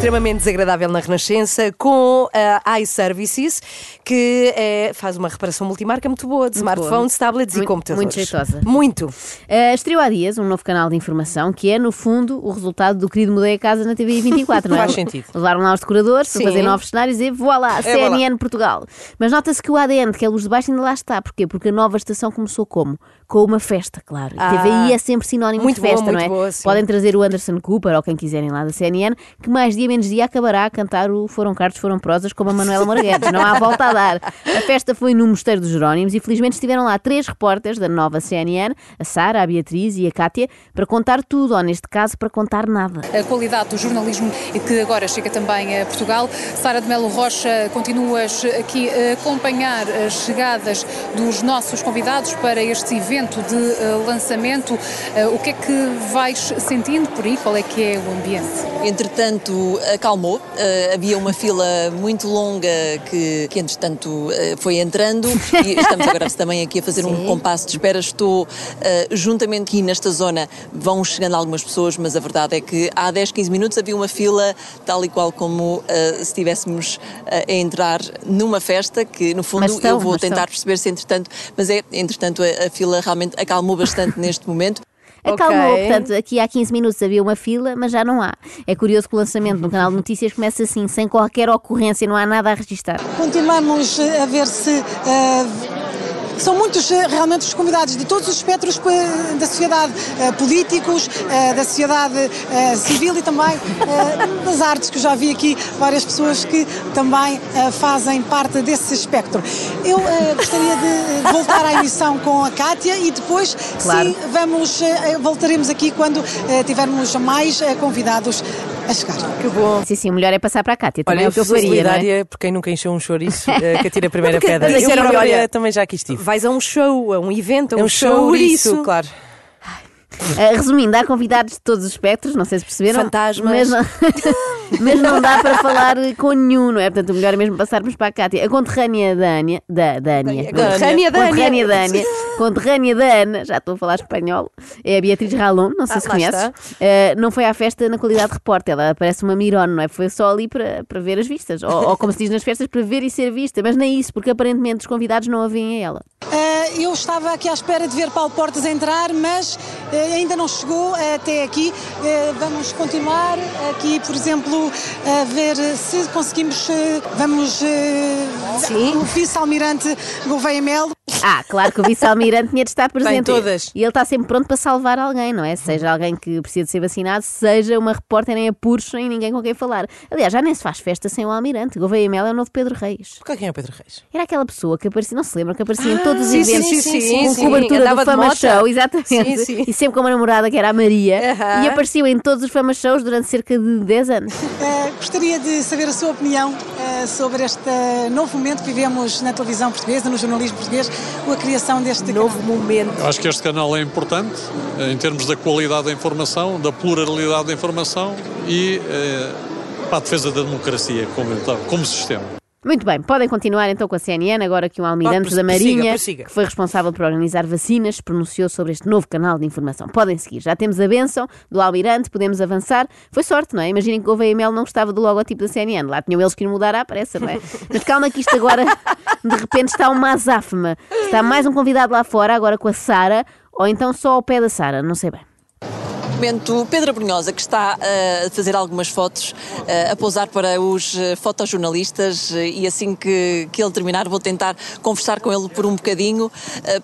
Extremamente desagradável na Renascença com a iServices, que é, faz uma reparação multimarca muito boa de smartphones, tablets e Muito- computadores. muito jeitosa. Muito. Uh, estreou há dias um novo canal de informação que é, no fundo, o resultado do querido Mudei a Casa na TV 24, não é? Faz sentido. Levaram lá os decoradores para fazer novos cenários e voilá, CNN Portugal. Mas nota-se que o ADN, que é a luz de baixo, ainda lá está. Porquê? Porque a nova estação começou como? Com uma festa, claro. Ah. a TVI é sempre sinónimo Muito de boa, festa, não muito é? boa. Podem trazer o Anderson Cooper ou quem quiserem lá da CNN, que mais dia menos dia acabará a cantar o Foram Cartos, Foram Prosas como a Manuela Moraguetes. Não há volta a dar. A festa foi no Mosteiro dos Jerónimos e felizmente estiveram lá três repórteres da nova CNN, a Sara, a Beatriz e a Cátia, para contar tudo, ou neste caso, para contar nada. a qualidade do jornalismo e que agora chega também a Portugal. Sara de Melo Rocha, continuas aqui a acompanhar as chegadas dos nossos convidados para este evento de eh, lançamento. Eh, O que é que vais sentindo por aí? Qual é que é o ambiente? Entretanto, acalmou. Eh, havia uma fila muito longa que, que entretanto, eh, foi entrando e estamos agora também aqui a fazer um compasso de espera. Estou eh, juntamente aqui nesta zona, vão chegando algumas pessoas, mas a verdade é que há 10, 15 minutos havia uma fila tal e qual como se estivéssemos a entrar numa festa, que no fundo estão, eu vou tentar estão. perceber se entretanto, mas é, entretanto, a, a fila realmente acalmou bastante neste momento. Acalmou, Ok. portanto, aqui há 15 minutos havia uma fila, mas já não há. É curioso que o lançamento no canal de notícias começa assim, sem qualquer ocorrência, não há nada a registrar. Continuamos a ver se. eh, são muitos eh, realmente os convidados de todos os espectros eh, da sociedade, eh, políticos, da sociedade civil e também das artes, que eu já vi aqui várias pessoas que também fazem parte desse espectro. Eu gostaria de voltar à emissão com a Cátia e depois, Claro. sim, vamos, voltaremos aqui quando tivermos mais convidados a chegar. Que bom. Sim, sim, o melhor é passar para a Cátia, também Olha, é eu o que eu sou faria, não é? solidária por quem nunca encheu um chouriço, eh, que atira a primeira Porque pedra. Eu disseram-me, própria olha, também já aqui estive. Vais a um show, a um evento, a É um, um chouriço. chouriço, claro. Uh, resumindo, há convidados de todos os espectros, não sei se perceberam. Fantasmas. Mas não, mas não dá para falar com nenhum, não é? Portanto, o melhor é mesmo passarmos para a Cátia. A conterrânea da Ania, da, da Ania, Conterrânea da Ania. da Ania, conterrânea da Ana, já estou a falar espanhol, é a Beatriz Ralon, não sei Ah, se conheces. Uh, não foi à festa na qualidade de repórter, ela parece uma mirone, não é? Foi só ali para, para ver as vistas, ou, ou como se diz nas festas, para ver e ser vista, mas nem isso, porque aparentemente os convidados não a veem a ela. Eh, eu estava aqui à espera de ver Paulo Portas entrar, mas eh, ainda não chegou até aqui. Eh, vamos continuar aqui, por exemplo, a ver se conseguimos. vamos. Sim. O vice-almirante Gouveia Melo. Ah, claro que o vice-almirante tinha de estar presente. todas. E ele está sempre pronto para salvar alguém, não é? Seja alguém que precisa de ser vacinado, seja uma repórter em apuros sem ninguém com quem falar. Aliás, já nem se faz festa sem o almirante. Gouveia Mel é o novo Pedro Reis. Quem é o Pedro Reis? Era aquela pessoa que aparecia, não se lembram, que aparecia em todos os sim, sim, eventos sim, sim, sim, com sim. cobertura Andava do de Fama. Show, exatamente. Sim, sim. E sempre com uma namorada que era a Maria. Aham. E apareceu em todos os Fama Shows durante cerca de 10 anos. Eh, gostaria de saber a sua opinião eh, sobre este novo momento que vivemos na televisão portuguesa, no jornalismo português, a criação deste Novo momento. Eu acho que este canal é importante eh, em termos da qualidade da informação, da pluralidade da informação e eh, para a defesa da democracia como, então, como sistema. Muito bem, podem continuar então com a CNN, agora que um almirante da Marinha, prossiga. que foi responsável por organizar vacinas, pronunciou sobre este novo canal de informação. Podem seguir, já temos a benção do almirante, podemos avançar. Foi sorte, não é? Imaginem que o Mel não gostava do logotipo da CNN, lá tinham eles que ir mudar à pressa, não é? Mas calma que isto agora, de repente, está uma azáfama. Está mais um convidado lá fora, agora com a Sara, ou então só ao pé da Sara, não sei bem. Momento Pedro Brunhosa, que está eh, a fazer algumas fotos, eh, a pousar para os eh, fotojornalistas e assim que, que ele terminar vou tentar conversar com ele por um bocadinho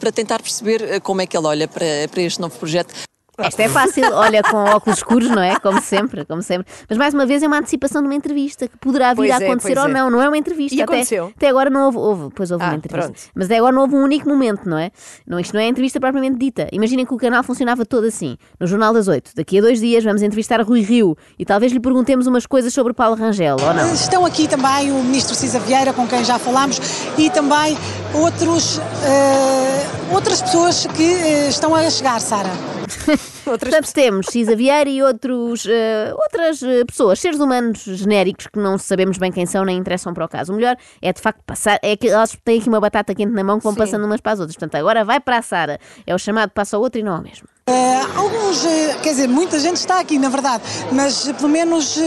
para tentar perceber como é que ele olha para, para este novo projeto. Esta é fácil, olha, com óculos escuros, não é? Como sempre, como sempre. Mas mais uma vez é uma antecipação de uma entrevista que poderá vir Pois a é, acontecer pois ou é. não. Não é uma entrevista. E até, aconteceu? até agora não houve, houve pois houve Ah, uma entrevista. pronto. Mas até agora não houve um único momento, não é? Não, isto não é entrevista propriamente dita. Imaginem que o canal funcionava todo assim. No Jornal das Oito, daqui a dois dias vamos entrevistar Rui Rio e talvez lhe perguntemos umas coisas sobre Paulo Rangel, ou não? Estão aqui também o Ministro Cisa Vieira, com quem já falámos, e também outros, eh, outras pessoas que eh, estão a chegar, Sara. Outras Portanto, temos Cisa Vieira e outros, eh, outras eh, pessoas, seres humanos genéricos que não sabemos bem quem são nem interessam para o caso. O melhor é de facto passar, é que elas têm aqui uma batata quente na mão que vão Sim. passando umas para as outras. Portanto, agora vai para a Sara. É o chamado passa ao outro e não ao mesmo. Eh, alguns, eh, quer dizer, muita gente está aqui, na verdade, mas eh, pelo menos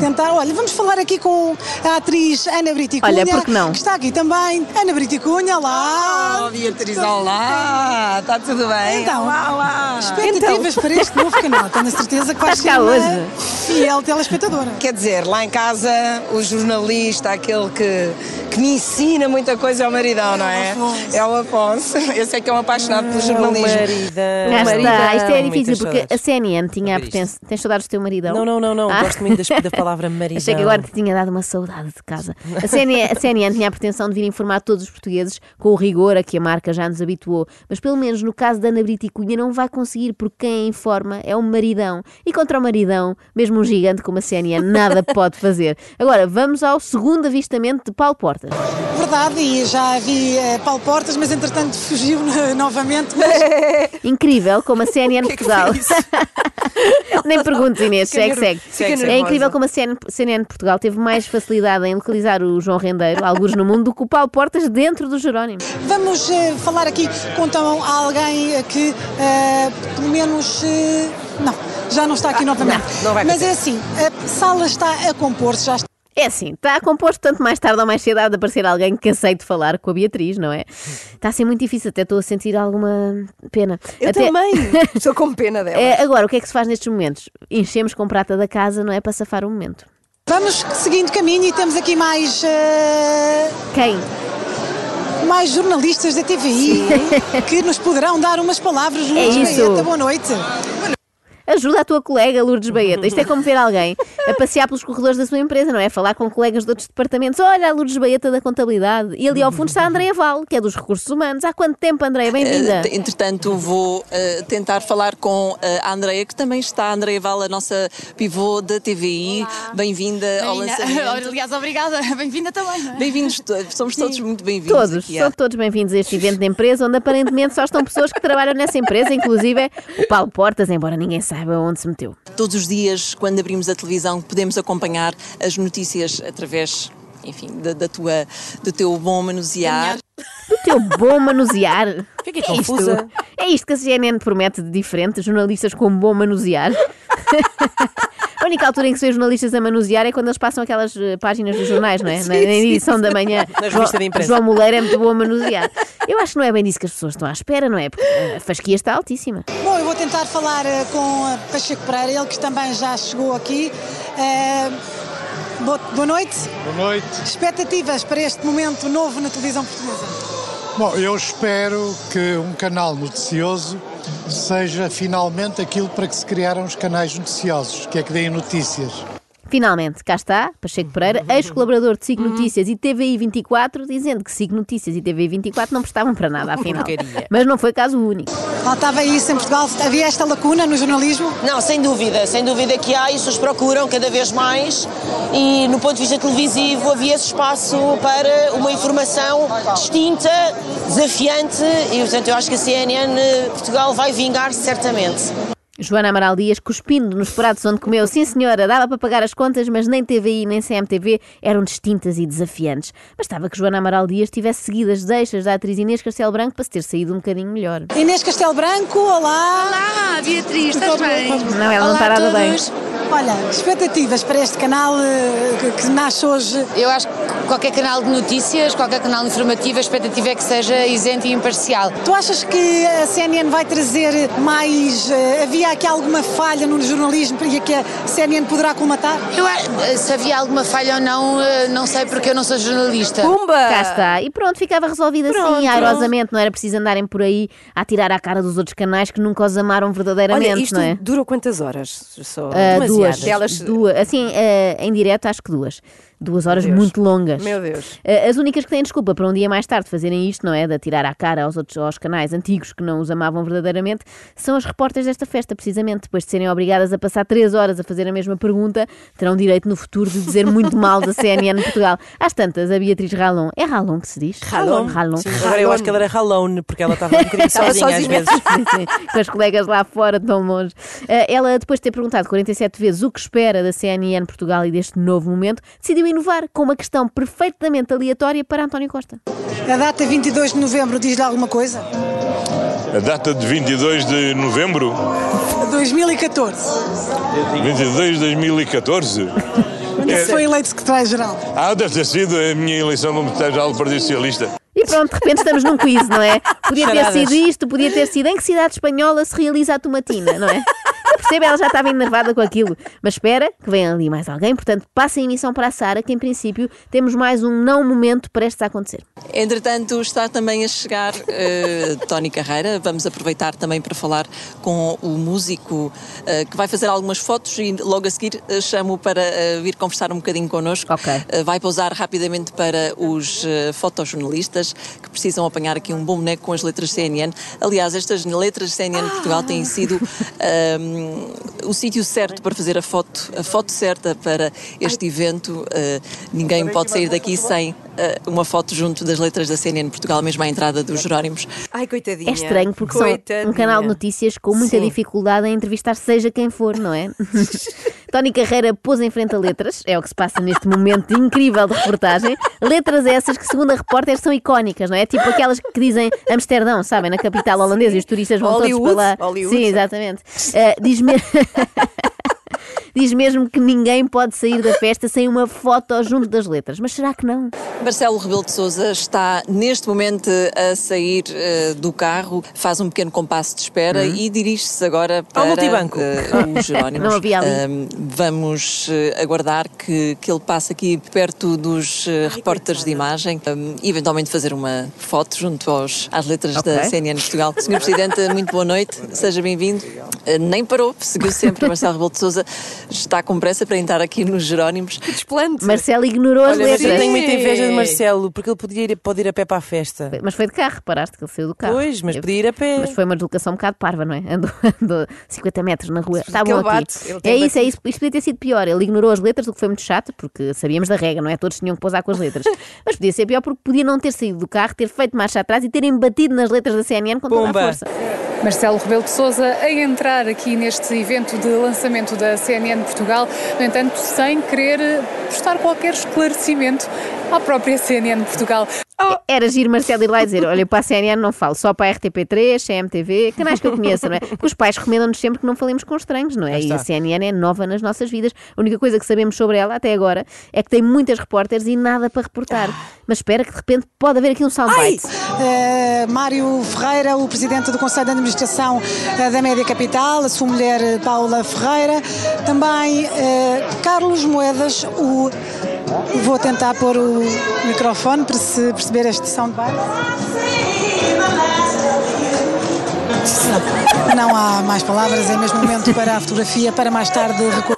tentar. Olha, vamos falar aqui com a atriz Ana Briticunha. Olha, por que não? Que está aqui também. Ana Briticunha, lá. Oh, Beatriz, olá! Está tudo bem? Então, olá, olá! Expectativas para este novo canal. Tenho a certeza que vai Estás ser uma hoje? fiel telespectadora. Quer dizer, lá em casa, o jornalista, aquele que, que me ensina muita coisa é o maridão, não é? É o Afonso. Esse é que é um apaixonado pelo jornalismo. Já está. Isto é difícil porque a. CNN tinha a potência. Tens saudades do teu maridão? Não, não, não, não. Ah. Gosto muito da palavra maridão. Achei que agora te tinha dado uma saudade de casa. A CNN, a CNN tinha a pretensão de vir informar todos os portugueses com o rigor a que a marca já nos habituou, mas pelo menos no caso da Ana Brito e Cunha não vai conseguir porque quem a informa é um maridão. E contra o maridão, mesmo um gigante como a CNN, nada pode fazer. Agora, vamos ao segundo avistamento de Paulo Portas. Verdade, e já vi eh, Paulo Portas, mas entretanto fugiu novamente. Mas Incrível como a CNN Portugal. Nem perguntes, Inês, segue, segue. É incrível como a CNN, Portugal teve mais facilidade em localizar o João Rendeiro, alguns no mundo, do que o Paulo Portas dentro do Jerónimo. vamos eh, falar aqui com então, alguém que, eh, pelo menos. eh, não, já não está aqui novamente. não vai mas é assim, a sala está a compor-se, já está. É assim, está composto tanto mais tarde ou mais cedo há de aparecer alguém que aceite falar com a Beatriz, não é? Está a ser muito difícil, até estou a sentir alguma pena. Eu Até- também. Estou com pena dela. É, agora, o que é que se faz nestes momentos? Enchemos com prata da casa, não é? Para safar o momento. Vamos seguindo caminho e temos aqui mais. eh, Quem? mais jornalistas da TVI que nos poderão dar umas palavras. Lourdes É isso. Baeta, boa noite. Ajuda a tua colega, Lourdes Baeta. Isto é como ver alguém a passear pelos corredores da sua empresa, não é? Falar com colegas de outros departamentos. Olha, a Lourdes Baeta da contabilidade. E ali ao fundo está a Andréia Val, que é dos recursos humanos. Há quanto tempo, Andréia? Bem-vinda. Eh, entretanto, vou eh, tentar falar com eh, a Andreia, que também está, a Andreia Val, a nossa pivô da TVI. Bem-vinda ao lançamento. Aliás, obrigada. Bem-vinda também. é? Bem-vindos todos, somos todos muito bem-vindos. Todos, aqui são todos bem-vindos a este evento de empresa, onde aparentemente só estão pessoas que trabalham nessa empresa, inclusive é o Paulo Portas, embora ninguém saiba onde se meteu. Todos os dias, quando abrimos a televisão, podemos acompanhar as notícias através, enfim, da, da tua, do teu bom manusear. Do teu bom manusear. Fiquei É isto? confusa. É isto que a CNN promete de diferente, jornalistas com bom manusear. A única altura em que se vê jornalistas a manusear é quando eles passam aquelas eh, páginas dos jornais, não é? na, na edição da manhã. Na revista de imprensa. João Moleiro é muito bom a manusear. Eu acho que não é bem disso que as pessoas estão à espera, não é? Porque a fasquia está altíssima. Bom, eu vou tentar falar eh, com a Pacheco Pereira, ele que também já chegou aqui. Eh, boa noite. Boa noite. Expectativas para este momento novo na televisão portuguesa? Bom, eu espero que um canal noticioso seja finalmente aquilo para que se criaram os canais noticiosos, que é que deem notícias. Finalmente, cá está, Pacheco Pereira, ex-colaborador de SIC Notícias e TVI 24, dizendo que SIC Notícias e TVI 24 não prestavam para nada, afinal. Mas não foi caso único. Faltava isso em Portugal? Havia esta lacuna no jornalismo? Não, sem dúvida, sem dúvida que há, e as pessoas procuram cada vez mais e no ponto de vista televisivo havia esse espaço para uma informação distinta, desafiante e portanto eu acho que a CNN Portugal vai vingar-se certamente. Joana Amaral Dias cuspindo nos pratos onde comeu. Sim, senhora, dava para pagar as contas, mas nem TVI nem CMTV eram distintas e desafiantes. Bastava que Joana Amaral Dias tivesse seguido as deixas da atriz Inês Castelo Branco para se ter saído um bocadinho melhor. Inês Castelo Branco, olá. Olá, Beatriz, estás bem? Não, ela não Olá está a nada bem. todos. Olha, expectativas para este canal eh, que, que nasce hoje. Eu acho que qualquer canal de notícias, qualquer canal informativo, a expectativa é que seja isento e imparcial. Tu achas que a CNN vai trazer mais. eh, havia aqui alguma falha no jornalismo e que a CNN poderá colmatar? Eu, a- se havia alguma falha ou não, eh, não sei porque eu não sou jornalista. Pumba! Cá está. E pronto, ficava resolvido assim, Pronto. airosamente. Não era preciso andarem por aí a tirar à cara dos outros canais que nunca os amaram verdadeiramente, Olha, isto não é? durou quantas horas? Só Ah, duas, Elas- duas. Assim, ah, em direto, acho que duas. Duas horas muito longas. Meu Deus. Eh, As únicas que têm desculpa para um dia mais tarde fazerem isto, não é? De atirar à cara aos outros aos canais antigos que não os amavam verdadeiramente, são as repórteres desta festa, precisamente. Depois de serem obrigadas a passar três horas a fazer a mesma pergunta, terão direito no futuro de dizer muito mal da CNN Portugal. Às tantas, a Beatriz Ralon. É Ralon que se diz? Ralon. Ralon. Sim, agora eu acho que ela era Ralone, porque ela estava um bocadinho Estava sozinha, às vezes. Sim, sim, com as colegas lá fora, tão longe. Eh, Ela, depois de ter perguntado 47 vezes o que espera da CNN Portugal e deste novo momento, decidiu inovar com uma questão perfeitamente aleatória para António Costa. A data 22 de novembro diz-lhe alguma coisa? A data de 22 de novembro 2014. 22 de 2014. Isso foi eleito secretário-geral. Ah, deve ter sido a minha eleição no secretário-geral do Partido Socialista. E pronto, de repente estamos num quiz, não é? Podia ter Charadas. sido isto, podia ter sido em que cidade espanhola se realiza a tomatina, não é? Eu percebo, ela já estava enervada com aquilo. Mas espera, que vem ali mais alguém, portanto, passa a emissão para a Sara, que em princípio temos mais um não momento prestes a acontecer. Entretanto, está também a chegar eh, Tony Carreira. Vamos aproveitar também para falar com o músico eh, que vai fazer algumas fotos e logo a seguir eh, chamo para vir conversar um bocadinho connosco. Eh, vai pausar rapidamente para os fotojornalistas que precisam apanhar aqui um bom boneco com as letras CNN. Aliás, estas letras CNN Portugal têm sido o sítio certo para fazer a foto, a foto certa para este evento. Eh, ninguém pode sair daqui sem uma foto junto das letras da CNN Portugal, mesmo à entrada dos Jerónimos. Ai, coitadinha. É estranho porque são um canal de notícias com muita Sim. dificuldade em entrevistar seja quem for, não é? Tony Carreira pôs em frente a letras, é o que se passa neste momento incrível de reportagem. Letras essas que, segundo a repórter, são icónicas, não é? Tipo aquelas que dizem Amsterdão, sabem, na capital holandesa, e os turistas vão Hollywood, todos para lá. Hollywood. Sim, exatamente. Eh, diz me- Diz mesmo que ninguém pode sair da festa sem uma foto junto das letras. Mas será que não? Marcelo Rebelo de Sousa está neste momento a sair eh, do carro, faz um pequeno compasso de espera e dirige-se agora para multibanco. eh, os Jerónimos. Não havia ali. Ahm, vamos eh, aguardar que, que ele passe aqui perto dos eh, repórteres de imagem e eventualmente fazer uma foto junto aos, às letras da Ok. CNN Portugal. Senhor Presidente, muito boa noite, seja bem-vindo. Eh, nem parou, seguiu sempre. Marcelo Rebelo de Sousa está com pressa para entrar aqui nos Jerónimos. Que desplante. Marcelo ignorou as Olha, letras. eu tenho muita inveja de Marcelo, porque ele podia ir, pode ir a pé para a festa. Mas foi de carro, reparaste que ele saiu do carro. Pois, mas podia ir a pé. Mas foi uma deslocação um bocado parva, não é? Andou, andou 50 metros na rua. Está bom aqui. É isso, é isso. Isto podia ter sido pior. Ele ignorou as letras, o que foi muito chato, porque sabíamos da regra, não é? Todos tinham que pousar com as letras. Mas podia ser pior porque podia não ter saído do carro, ter feito marcha atrás e terem batido nas letras da CNN com toda a força. Marcelo Rebelo de Sousa a entrar aqui neste evento de lançamento da CNN Portugal, no entanto, sem querer prestar qualquer esclarecimento à própria CNN Portugal. Era giro Marcelo ir lá e dizer: Olha, para a CNN não falo, só para a RTP3, CMTV, canais que eu conheço, não é? Porque os pais recomendam-nos sempre que não falemos com estranhos, não é? E a CNN é nova nas nossas vidas. A única coisa que sabemos sobre ela até agora é que tem muitas repórteres e nada para reportar. Mas espera que de repente pode haver aqui um soundbite. Eh, Mário Ferreira, o presidente do Conselho de Administração eh, da Média Capital, a sua mulher eh, Paula Ferreira, também eh, Carlos Moedas, o vou tentar pôr o microfone para se perceber este soundbite. Não há mais palavras, é mesmo momento para a fotografia, para mais tarde recolher.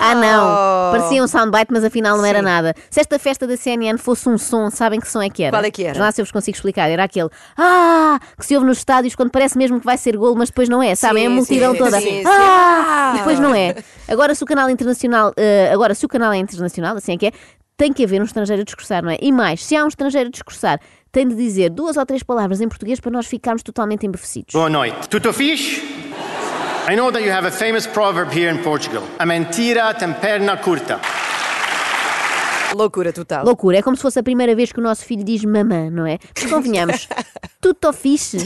Ah, não! Oh. Parecia um soundbite, mas afinal não era nada. Se esta festa da CNN fosse um som, sabem que som é que era? Qual é que era? Já se eu vos consigo explicar. Era aquele Ah! que se ouve nos estádios quando parece mesmo que vai ser golo, mas depois não é. Sabem? Sim, a multidão sim, toda. sim, sim. Ah! E depois não é. Agora, se o canal internacional, eh, agora, se o canal é internacional, assim é que é, tem que haver um estrangeiro a discursar, não é? E mais, se há um estrangeiro a discursar, tem de dizer duas ou três palavras em português para nós ficarmos totalmente embevecidos. Boa noite. Tudo fixe? I know that you have a famous proverb here in Portugal. A mentira tem perna curta. Loucura total. Loucura, é como se fosse a primeira vez que o nosso filho diz mamã, não é? Mas convenhamos, tudo fixe.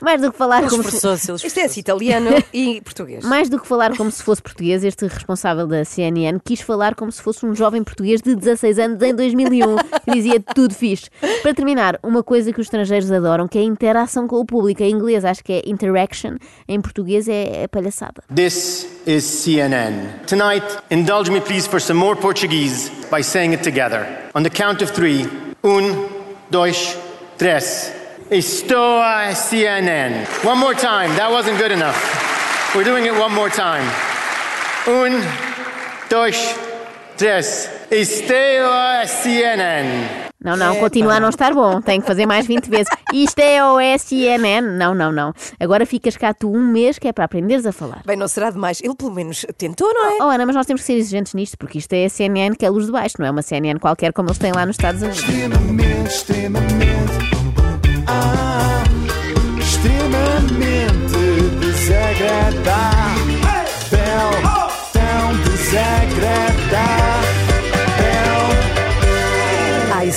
Mais do que falar como se... ele Isto é assim, italiano e português. Mais do que falar como se fosse português, este responsável da CNN quis falar como se fosse um jovem português de 16 anos em 2001, que dizia tudo fixe. Para terminar, uma coisa que os estrangeiros adoram, que é a interação com o público. Em inglês acho que é interaction, em português é, é palhaçada. This is CNN. Tonight, indulge me please for some more Portuguese by saying it together. On the count of three. un, dois, três. Estou a CNN. One more time. That wasn't good enough. We're doing it one more time. Un, dois, três. Esteo CNN. Não, não, continua a não estar bom. Tem que fazer mais 20 vezes. Isto é o SNN. Não, não, não. Agora ficas cá tu um mês que é para aprenderes a falar. Bem, não será demais. Ele pelo menos tentou, não é? Oh, Ana, mas nós temos que ser exigentes nisto, porque isto é a CNN que é a luz de baixo, não é uma CNN qualquer como eles têm lá nos Estados Unidos. Extremamente, extremamente. Ah, extremamente desagradável. Tão desagradável.